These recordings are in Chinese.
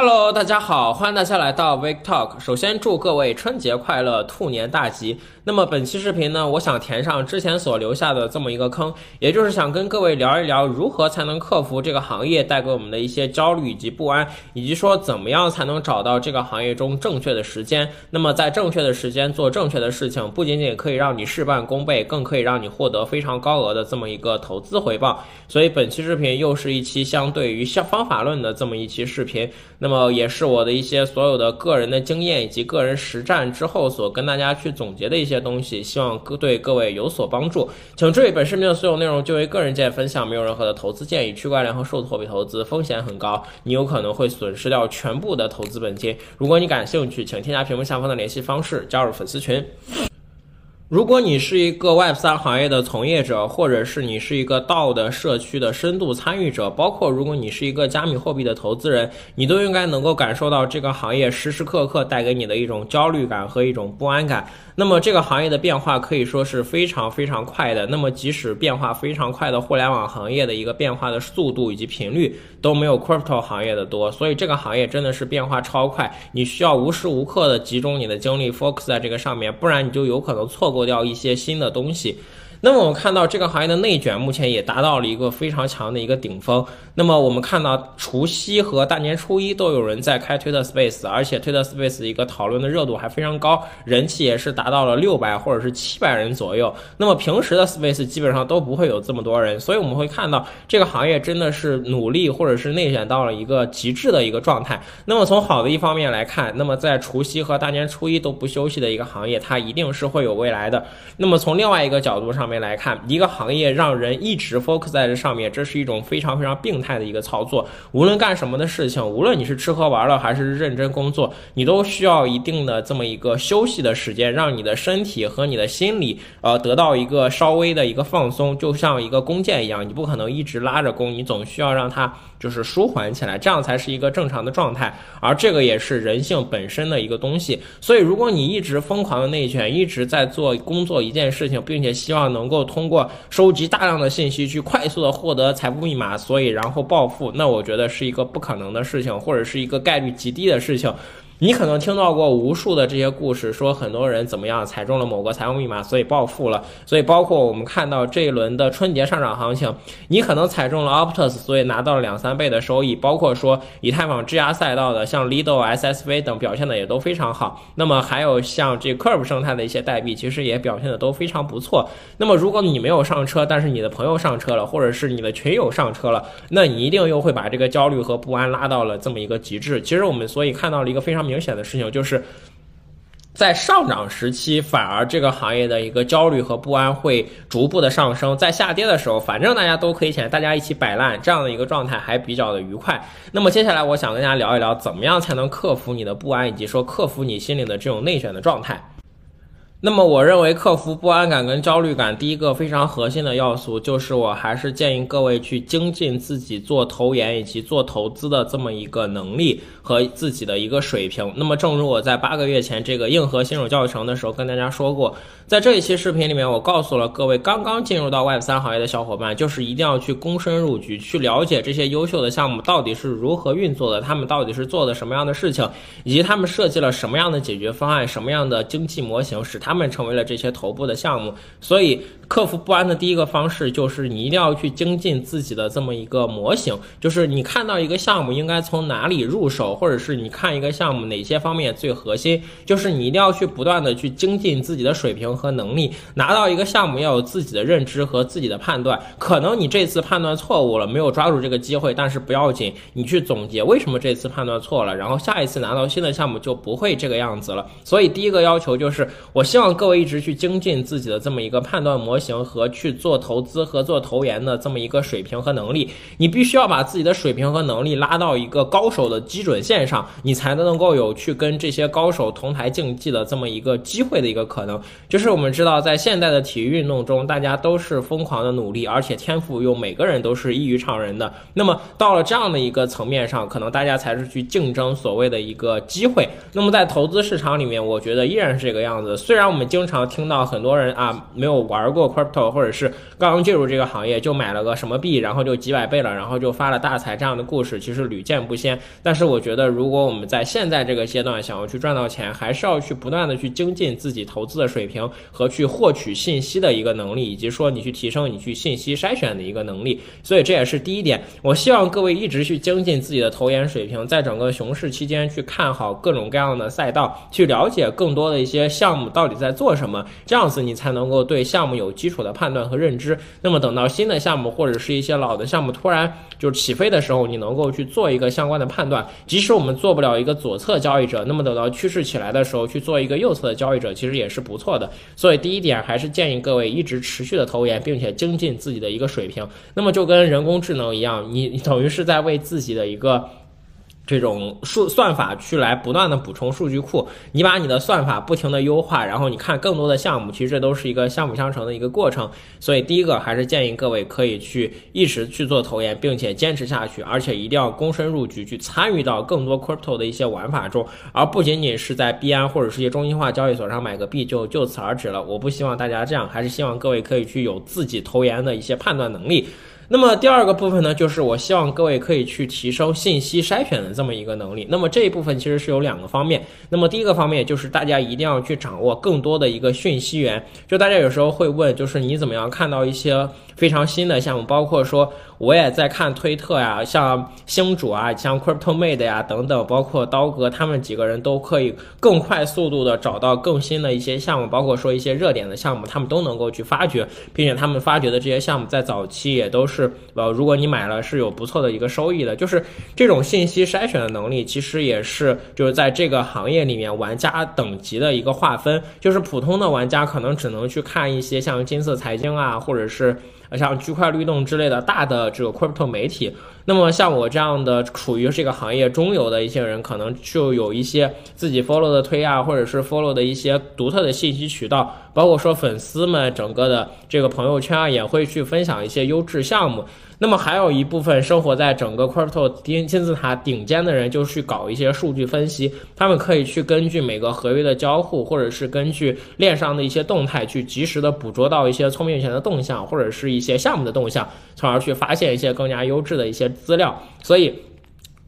Hello，大家好，欢迎大家来到 Wake Talk。首先祝各位春节快乐，兔年大吉。那么本期视频呢，我想填上之前所留下的这么一个坑，也就是想跟各位聊一聊如何才能克服这个行业带给我们的一些焦虑以及不安，以及说怎么样才能找到这个行业中正确的时间。那么在正确的时间做正确的事情，不仅仅可以让你事半功倍，更可以让你获得非常高额的这么一个投资回报。所以本期视频又是一期相对于像方法论的这么一期视频。那那么也是我的一些所有的个人的经验以及个人实战之后所跟大家去总结的一些东西，希望各对各位有所帮助。请注意，本视频的所有内容就为个人建议分享，没有任何的投资建议。区块链和数字货币投资风险很高，你有可能会损失掉全部的投资本金。如果你感兴趣，请添加屏幕下方的联系方式，加入粉丝群。如果你是一个 Web 三行业的从业者，或者是你是一个道的社区的深度参与者，包括如果你是一个加密货币的投资人，你都应该能够感受到这个行业时时刻刻带给你的一种焦虑感和一种不安感。那么这个行业的变化可以说是非常非常快的。那么即使变化非常快的互联网行业的一个变化的速度以及频率都没有 Crypto 行业的多，所以这个行业真的是变化超快，你需要无时无刻的集中你的精力 focus 在这个上面，不然你就有可能错过掉一些新的东西。那么我们看到这个行业的内卷目前也达到了一个非常强的一个顶峰。那么我们看到除夕和大年初一都有人在开推特 Space，而且推特 Space 一个讨论的热度还非常高，人气也是达到了六百或者是七百人左右。那么平时的 Space 基本上都不会有这么多人，所以我们会看到这个行业真的是努力或者是内卷到了一个极致的一个状态。那么从好的一方面来看，那么在除夕和大年初一都不休息的一个行业，它一定是会有未来的。那么从另外一个角度上，面来看，一个行业让人一直 focus 在这上面，这是一种非常非常病态的一个操作。无论干什么的事情，无论你是吃喝玩乐还是认真工作，你都需要一定的这么一个休息的时间，让你的身体和你的心理呃得到一个稍微的一个放松。就像一个弓箭一样，你不可能一直拉着弓，你总需要让它就是舒缓起来，这样才是一个正常的状态。而这个也是人性本身的一个东西。所以，如果你一直疯狂的内卷，一直在做工作一件事情，并且希望能能够通过收集大量的信息去快速的获得财富密码，所以然后暴富，那我觉得是一个不可能的事情，或者是一个概率极低的事情。你可能听到过无数的这些故事，说很多人怎么样踩中了某个财富密码，所以暴富了。所以包括我们看到这一轮的春节上涨行情，你可能踩中了 Optus，所以拿到了两三倍的收益。包括说以太坊质押赛道的，像 Lido、SSV 等表现的也都非常好。那么还有像这 Curve 生态的一些代币，其实也表现的都非常不错。那么如果你没有上车，但是你的朋友上车了，或者是你的群友上车了，那你一定又会把这个焦虑和不安拉到了这么一个极致。其实我们所以看到了一个非常。明显的事情就是，在上涨时期，反而这个行业的一个焦虑和不安会逐步的上升；在下跌的时候，反正大家都亏钱，大家一起摆烂，这样的一个状态还比较的愉快。那么接下来，我想跟大家聊一聊，怎么样才能克服你的不安，以及说克服你心里的这种内卷的状态。那么，我认为克服不安感跟焦虑感，第一个非常核心的要素，就是我还是建议各位去精进自己做投研以及做投资的这么一个能力和自己的一个水平。那么，正如我在八个月前这个硬核新手教程的时候跟大家说过，在这一期视频里面，我告诉了各位刚刚进入到 Web 三行业的小伙伴，就是一定要去躬身入局，去了解这些优秀的项目到底是如何运作的，他们到底是做的什么样的事情，以及他们设计了什么样的解决方案，什么样的经济模型，使他。他们成为了这些头部的项目，所以克服不安的第一个方式就是你一定要去精进自己的这么一个模型，就是你看到一个项目应该从哪里入手，或者是你看一个项目哪些方面最核心，就是你一定要去不断的去精进自己的水平和能力，拿到一个项目要有自己的认知和自己的判断。可能你这次判断错误了，没有抓住这个机会，但是不要紧，你去总结为什么这次判断错了，然后下一次拿到新的项目就不会这个样子了。所以第一个要求就是我希望。各位一直去精进自己的这么一个判断模型和去做投资和做投研的这么一个水平和能力。你必须要把自己的水平和能力拉到一个高手的基准线上，你才能够有去跟这些高手同台竞技的这么一个机会的一个可能。就是我们知道，在现代的体育运动中，大家都是疯狂的努力，而且天赋又每个人都是异于常人的。那么到了这样的一个层面上，可能大家才是去竞争所谓的一个机会。那么在投资市场里面，我觉得依然是这个样子。虽然然我们经常听到很多人啊没有玩过 crypto，或者是刚刚进入这个行业就买了个什么币，然后就几百倍了，然后就发了大财这样的故事，其实屡见不鲜。但是我觉得，如果我们在现在这个阶段想要去赚到钱，还是要去不断的去精进自己投资的水平和去获取信息的一个能力，以及说你去提升你去信息筛选的一个能力。所以这也是第一点。我希望各位一直去精进自己的投研水平，在整个熊市期间去看好各种各样的赛道，去了解更多的一些项目到底在做什么，这样子你才能够对项目有基础的判断和认知。那么等到新的项目或者是一些老的项目突然就起飞的时候，你能够去做一个相关的判断。即使我们做不了一个左侧交易者，那么等到趋势起来的时候去做一个右侧的交易者，其实也是不错的。所以第一点还是建议各位一直持续的投研，并且精进自己的一个水平。那么就跟人工智能一样，你等于是在为自己的一个。这种数算法去来不断的补充数据库，你把你的算法不停的优化，然后你看更多的项目，其实这都是一个相辅相成的一个过程。所以第一个还是建议各位可以去一直去做投研，并且坚持下去，而且一定要躬身入局，去参与到更多 crypto 的一些玩法中，而不仅仅是在币安或者是一些中心化交易所上买个币就就此而止了。我不希望大家这样，还是希望各位可以去有自己投研的一些判断能力。那么第二个部分呢，就是我希望各位可以去提升信息筛选的这么一个能力。那么这一部分其实是有两个方面。那么第一个方面就是大家一定要去掌握更多的一个讯息源。就大家有时候会问，就是你怎么样看到一些非常新的项目，包括说。我也在看推特呀，像星主啊，像 CryptoMate 呀等等，包括刀哥他们几个人都可以更快速度的找到更新的一些项目，包括说一些热点的项目，他们都能够去发掘，并且他们发掘的这些项目在早期也都是是呃，如果你买了是有不错的一个收益的。就是这种信息筛选的能力，其实也是就是在这个行业里面玩家等级的一个划分，就是普通的玩家可能只能去看一些像金色财经啊，或者是。像区块律动之类的大的这个 crypto 媒体，那么像我这样的处于这个行业中游的一些人，可能就有一些自己 follow 的推啊，或者是 follow 的一些独特的信息渠道，包括说粉丝们整个的这个朋友圈啊，也会去分享一些优质项目。那么还有一部分生活在整个 crypto 金金字塔顶尖的人，就去搞一些数据分析。他们可以去根据每个合约的交互，或者是根据链上的一些动态，去及时的捕捉到一些聪明钱的动向，或者是一一些项目的动向，从而去发现一些更加优质的一些资料。所以，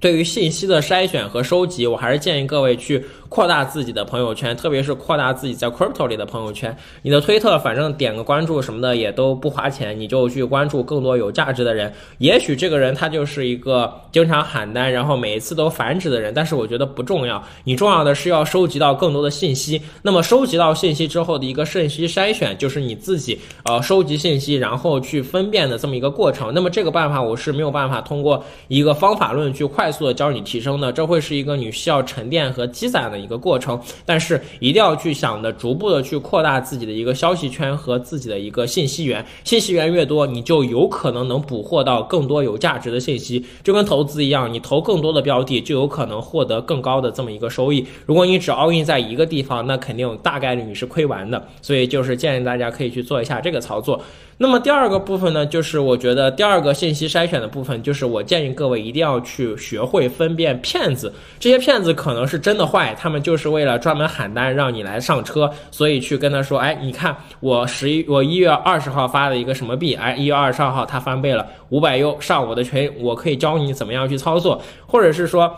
对于信息的筛选和收集，我还是建议各位去。扩大自己的朋友圈，特别是扩大自己在 crypto 里的朋友圈。你的推特，反正点个关注什么的也都不花钱，你就去关注更多有价值的人。也许这个人他就是一个经常喊单，然后每一次都繁殖的人，但是我觉得不重要。你重要的是要收集到更多的信息。那么收集到信息之后的一个信息筛选，就是你自己呃收集信息，然后去分辨的这么一个过程。那么这个办法我是没有办法通过一个方法论去快速的教你提升的，这会是一个你需要沉淀和积攒的一个过程，但是一定要去想的，逐步的去扩大自己的一个消息圈和自己的一个信息源。信息源越多，你就有可能能捕获到更多有价值的信息。就跟投资一样，你投更多的标的，就有可能获得更高的这么一个收益。如果你只 all in 在一个地方，那肯定大概率你是亏完的。所以就是建议大家可以去做一下这个操作。那么第二个部分呢，就是我觉得第二个信息筛选的部分，就是我建议各位一定要去学会分辨骗子。这些骗子可能是真的坏，他们就是为了专门喊单让你来上车，所以去跟他说，哎，你看我十一我一月二十号发了一个什么币，哎，一月二十二号它翻倍了五百 U，上我的群，我可以教你怎么样去操作，或者是说。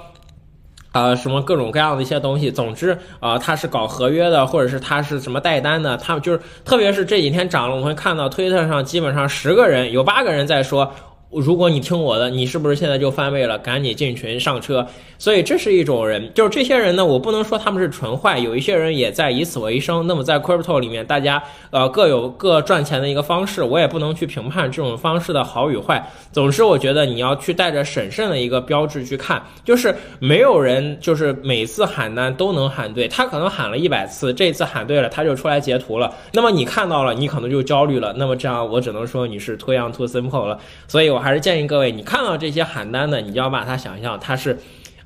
啊，什么各种各样的一些东西，总之，啊，他是搞合约的，或者是他是什么带单的，他们就是，特别是这几天涨了，我会看到推特上基本上十个人有八个人在说。如果你听我的，你是不是现在就翻倍了？赶紧进群上车。所以这是一种人，就是这些人呢，我不能说他们是纯坏，有一些人也在以此为生。那么在 crypto 里面，大家呃各有各赚钱的一个方式，我也不能去评判这种方式的好与坏。总之，我觉得你要去带着审慎的一个标志去看，就是没有人就是每次喊单都能喊对，他可能喊了一百次，这次喊对了，他就出来截图了。那么你看到了，你可能就焦虑了。那么这样，我只能说你是 too young too simple 了。所以我。我还是建议各位，你看到这些喊单的，你就要把它想象，它是。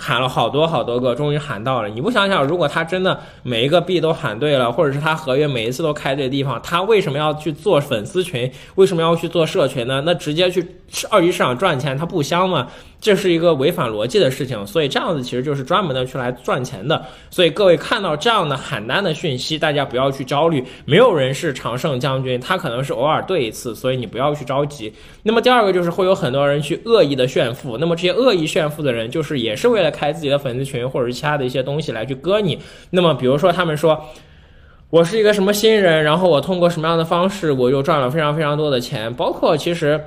喊了好多好多个，终于喊到了。你不想想，如果他真的每一个币都喊对了，或者是他合约每一次都开对地方，他为什么要去做粉丝群？为什么要去做社群呢？那直接去二级市场赚钱，他不香吗？这是一个违反逻辑的事情。所以这样子其实就是专门的去来赚钱的。所以各位看到这样的喊单的讯息，大家不要去焦虑，没有人是常胜将军，他可能是偶尔对一次，所以你不要去着急。那么第二个就是会有很多人去恶意的炫富，那么这些恶意炫富的人，就是也是为了开自己的粉丝群或者是其他的一些东西来去割你。那么比如说他们说。我是一个什么新人，然后我通过什么样的方式，我又赚了非常非常多的钱，包括其实。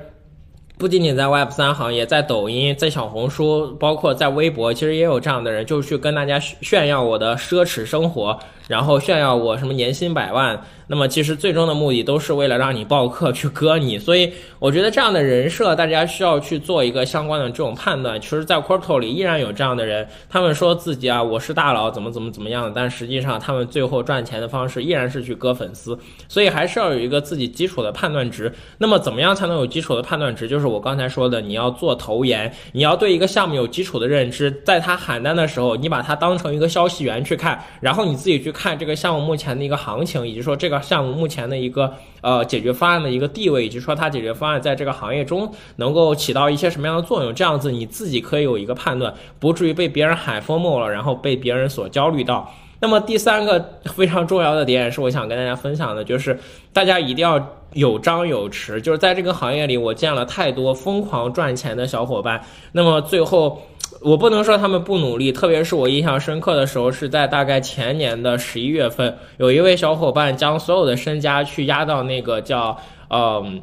不仅仅在 Web 三行业，在抖音、在小红书，包括在微博，其实也有这样的人，就是去跟大家炫耀我的奢侈生活，然后炫耀我什么年薪百万。那么其实最终的目的都是为了让你报课去割你。所以我觉得这样的人设，大家需要去做一个相关的这种判断。其实，在 Crypto 里依然有这样的人，他们说自己啊，我是大佬，怎么怎么怎么样，但实际上他们最后赚钱的方式依然是去割粉丝。所以还是要有一个自己基础的判断值。那么怎么样才能有基础的判断值？就是我刚才说的，你要做投研，你要对一个项目有基础的认知，在他喊单的时候，你把它当成一个消息源去看，然后你自己去看这个项目目前的一个行情，以及说这个项目目前的一个呃解决方案的一个地位，以及说它解决方案在这个行业中能够起到一些什么样的作用，这样子你自己可以有一个判断，不至于被别人喊疯魔了，然后被别人所焦虑到。那么第三个非常重要的点是我想跟大家分享的，就是大家一定要有张有弛。就是在这个行业里，我见了太多疯狂赚钱的小伙伴。那么最后，我不能说他们不努力，特别是我印象深刻的时候，是在大概前年的十一月份，有一位小伙伴将所有的身家去压到那个叫嗯。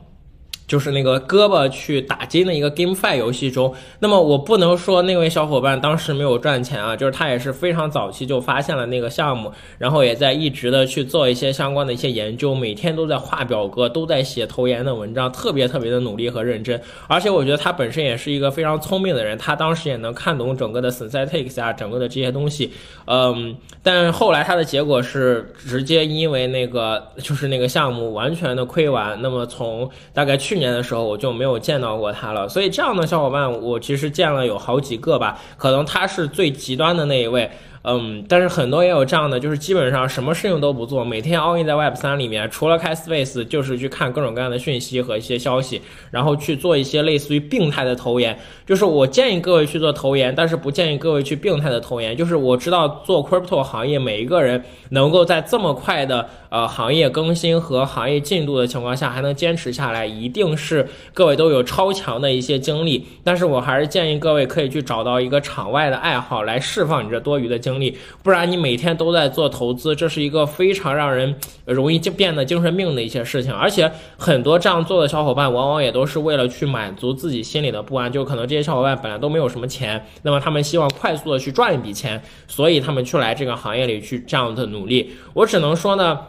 就是那个胳膊去打金的一个 GameFi 游戏中，那么我不能说那位小伙伴当时没有赚钱啊，就是他也是非常早期就发现了那个项目，然后也在一直的去做一些相关的一些研究，每天都在画表格，都在写投研的文章，特别特别的努力和认真。而且我觉得他本身也是一个非常聪明的人，他当时也能看懂整个的 Synthetics 啊，整个的这些东西，嗯，但后来他的结果是直接因为那个就是那个项目完全的亏完，那么从大概去。年年的时候我就没有见到过他了，所以这样的小伙伴我其实见了有好几个吧，可能他是最极端的那一位。嗯，但是很多也有这样的，就是基本上什么事情都不做，每天 all in 在 Web 三里面，除了开 Space 就是去看各种各样的讯息和一些消息，然后去做一些类似于病态的投研。就是我建议各位去做投研，但是不建议各位去病态的投研。就是我知道做 Crypto 行业，每一个人能够在这么快的呃行业更新和行业进度的情况下还能坚持下来，一定是各位都有超强的一些经历。但是我还是建议各位可以去找到一个场外的爱好来释放你这多余的精。能力，不然你每天都在做投资，这是一个非常让人容易就变得精神病的一些事情。而且很多这样做的小伙伴，往往也都是为了去满足自己心里的不安。就可能这些小伙伴本来都没有什么钱，那么他们希望快速的去赚一笔钱，所以他们去来这个行业里去这样的努力。我只能说呢。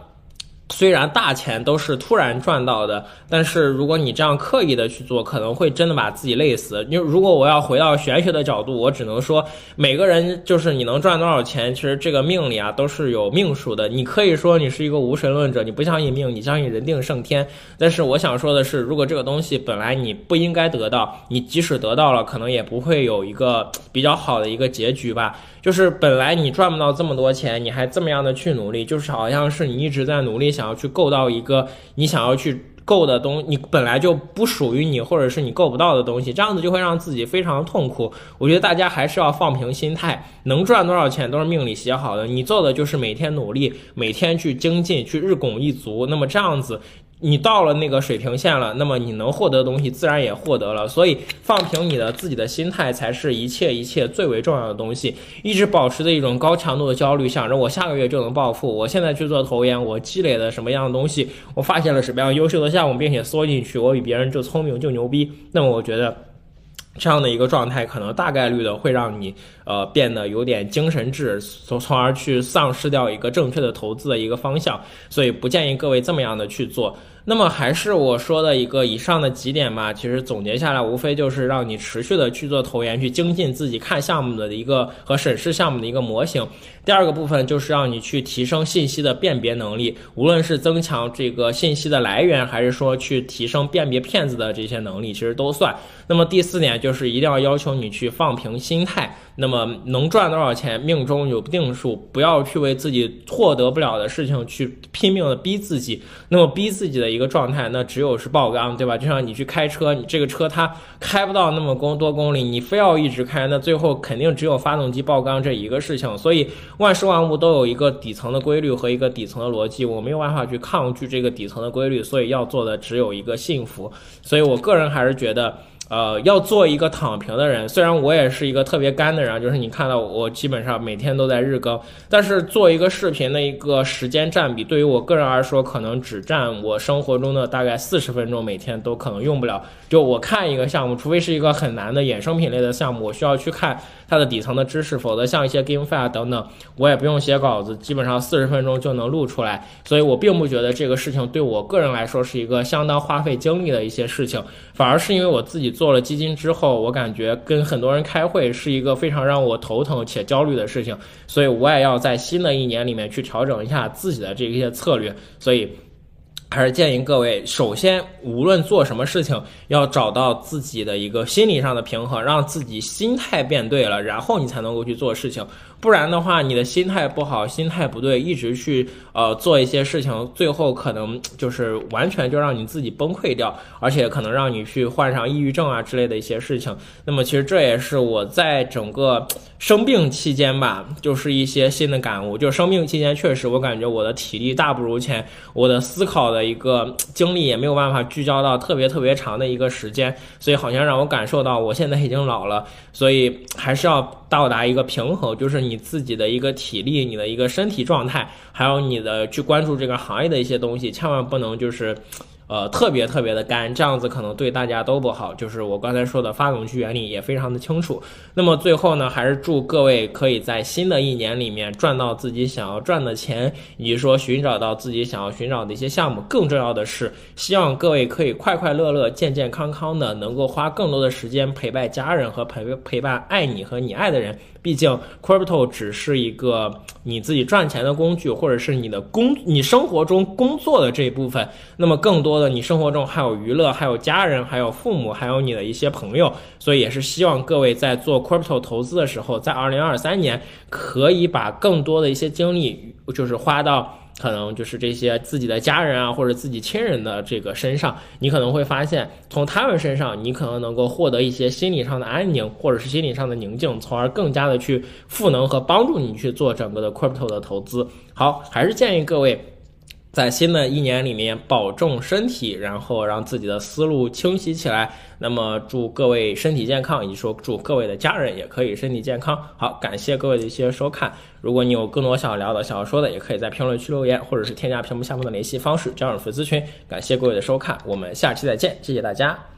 虽然大钱都是突然赚到的，但是如果你这样刻意的去做，可能会真的把自己累死。因为如果我要回到玄学的角度，我只能说，每个人就是你能赚多少钱，其实这个命里啊都是有命数的。你可以说你是一个无神论者，你不相信命，你相信人定胜天。但是我想说的是，如果这个东西本来你不应该得到，你即使得到了，可能也不会有一个比较好的一个结局吧。就是本来你赚不到这么多钱，你还这么样的去努力，就是好像是你一直在努力想然后去够到一个你想要去够的东，你本来就不属于你，或者是你够不到的东西，这样子就会让自己非常痛苦。我觉得大家还是要放平心态，能赚多少钱都是命里写好的，你做的就是每天努力，每天去精进，去日拱一卒，那么这样子。你到了那个水平线了，那么你能获得的东西自然也获得了。所以放平你的自己的心态，才是一切一切最为重要的东西。一直保持着一种高强度的焦虑，想着我下个月就能暴富，我现在去做投研，我积累了什么样的东西，我发现了什么样优秀的项目，并且缩进去，我比别人就聪明就牛逼。那么我觉得。这样的一个状态，可能大概率的会让你呃变得有点精神质，从从而去丧失掉一个正确的投资的一个方向，所以不建议各位这么样的去做。那么还是我说的一个以上的几点吧，其实总结下来，无非就是让你持续的去做投研，去精进自己看项目的一个和审视项目的一个模型。第二个部分就是让你去提升信息的辨别能力，无论是增强这个信息的来源，还是说去提升辨别骗子的这些能力，其实都算。那么第四点就是一定要要求你去放平心态。那么能赚多少钱，命中有定数，不要去为自己获得不了的事情去拼命的逼自己。那么逼自己的一个状态，那只有是爆缸，对吧？就像你去开车，你这个车它开不到那么公多公里，你非要一直开，那最后肯定只有发动机爆缸这一个事情。所以万事万物都有一个底层的规律和一个底层的逻辑，我没有办法去抗拒这个底层的规律，所以要做的只有一个幸福。所以我个人还是觉得。呃，要做一个躺平的人，虽然我也是一个特别干的人，就是你看到我基本上每天都在日更，但是做一个视频的一个时间占比，对于我个人来说，可能只占我生活中的大概四十分钟，每天都可能用不了。就我看一个项目，除非是一个很难的衍生品类的项目，我需要去看它的底层的知识，否则像一些 GameFi 等等，我也不用写稿子，基本上四十分钟就能录出来。所以我并不觉得这个事情对我个人来说是一个相当花费精力的一些事情，反而是因为我自己做了基金之后，我感觉跟很多人开会是一个非常让我头疼且焦虑的事情，所以我也要在新的一年里面去调整一下自己的这些策略，所以。还是建议各位，首先无论做什么事情，要找到自己的一个心理上的平衡，让自己心态变对了，然后你才能够去做事情。不然的话，你的心态不好，心态不对，一直去呃做一些事情，最后可能就是完全就让你自己崩溃掉，而且可能让你去患上抑郁症啊之类的一些事情。那么其实这也是我在整个生病期间吧，就是一些新的感悟。就生病期间，确实我感觉我的体力大不如前，我的思考的一个精力也没有办法聚焦到特别特别长的一个时间，所以好像让我感受到我现在已经老了，所以还是要。到达一个平衡，就是你自己的一个体力、你的一个身体状态，还有你的去关注这个行业的一些东西，千万不能就是。呃，特别特别的干，这样子可能对大家都不好。就是我刚才说的发动机原理也非常的清楚。那么最后呢，还是祝各位可以在新的一年里面赚到自己想要赚的钱，以及说寻找到自己想要寻找的一些项目。更重要的是，希望各位可以快快乐乐、健健康康的，能够花更多的时间陪伴家人和陪陪伴爱你和你爱的人。毕竟，crypto 只是一个你自己赚钱的工具，或者是你的工你生活中工作的这一部分。那么更多。多的，你生活中还有娱乐，还有家人，还有父母，还有你的一些朋友，所以也是希望各位在做 crypto 投资的时候，在二零二三年可以把更多的一些精力，就是花到可能就是这些自己的家人啊，或者自己亲人的这个身上，你可能会发现，从他们身上，你可能能够获得一些心理上的安宁，或者是心理上的宁静，从而更加的去赋能和帮助你去做整个的 crypto 的投资。好，还是建议各位。在新的一年里面，保重身体，然后让自己的思路清晰起来。那么，祝各位身体健康，以及说祝各位的家人也可以身体健康。好，感谢各位的一些收看。如果你有更多想要聊的、想要说的，也可以在评论区留言，或者是添加屏幕下方的联系方式加入粉丝群。感谢各位的收看，我们下期再见，谢谢大家。